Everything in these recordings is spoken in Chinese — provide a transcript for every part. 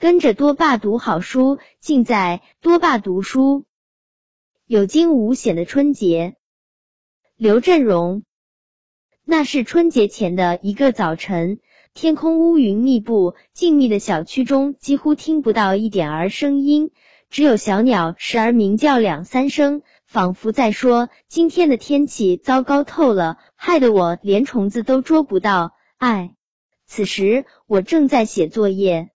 跟着多爸读好书，尽在多爸读书。有惊无险的春节，刘振荣。那是春节前的一个早晨，天空乌云密布，静谧的小区中几乎听不到一点儿声音，只有小鸟时而鸣叫两三声，仿佛在说：“今天的天气糟糕透了，害得我连虫子都捉不到。”唉，此时我正在写作业。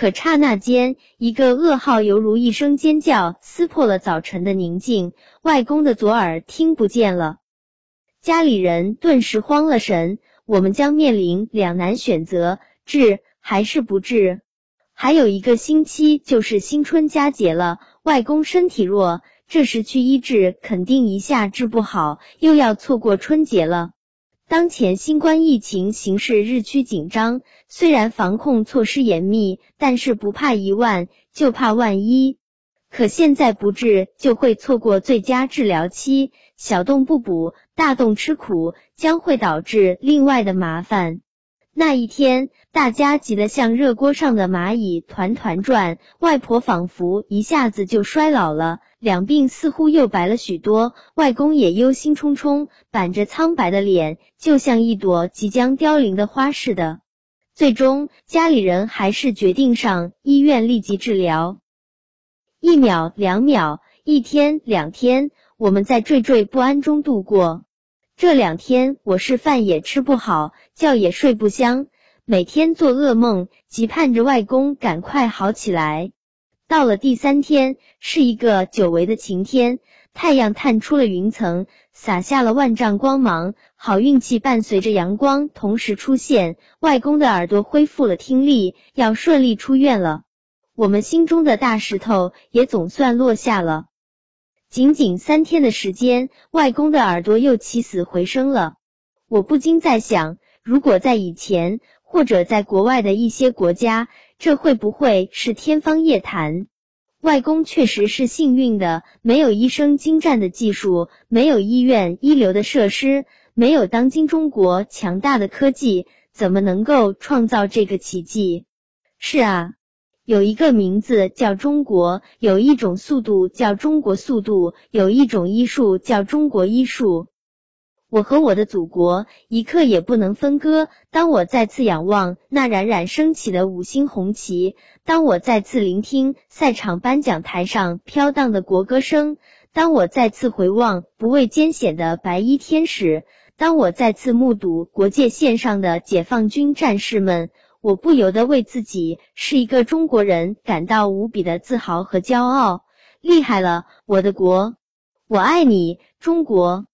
可刹那间，一个噩耗犹如一声尖叫，撕破了早晨的宁静。外公的左耳听不见了，家里人顿时慌了神。我们将面临两难选择：治还是不治？还有一个星期就是新春佳节了，外公身体弱，这时去医治，肯定一下治不好，又要错过春节了。当前新冠疫情形势日趋紧张，虽然防控措施严密，但是不怕一万就怕万一。可现在不治就会错过最佳治疗期，小洞不补，大洞吃苦，将会导致另外的麻烦。那一天，大家急得像热锅上的蚂蚁，团团转。外婆仿佛一下子就衰老了。两鬓似乎又白了许多，外公也忧心忡忡，板着苍白的脸，就像一朵即将凋零的花似的。最终，家里人还是决定上医院立即治疗。一秒、两秒、一天、两天，我们在惴惴不安中度过。这两天，我是饭也吃不好，觉也睡不香，每天做噩梦，急盼着外公赶快好起来。到了第三天，是一个久违的晴天，太阳探出了云层，洒下了万丈光芒。好运气伴随着阳光同时出现，外公的耳朵恢复了听力，要顺利出院了。我们心中的大石头也总算落下了。仅仅三天的时间，外公的耳朵又起死回生了。我不禁在想，如果在以前，或者在国外的一些国家，这会不会是天方夜谭？外公确实是幸运的，没有医生精湛的技术，没有医院一流的设施，没有当今中国强大的科技，怎么能够创造这个奇迹？是啊，有一个名字叫中国，有一种速度叫中国速度，有一种医术叫中国医术。我和我的祖国一刻也不能分割。当我再次仰望那冉冉升起的五星红旗，当我再次聆听赛场颁奖台上飘荡的国歌声，当我再次回望不畏艰险的白衣天使，当我再次目睹国界线上的解放军战士们，我不由得为自己是一个中国人感到无比的自豪和骄傲。厉害了，我的国！我爱你，中国！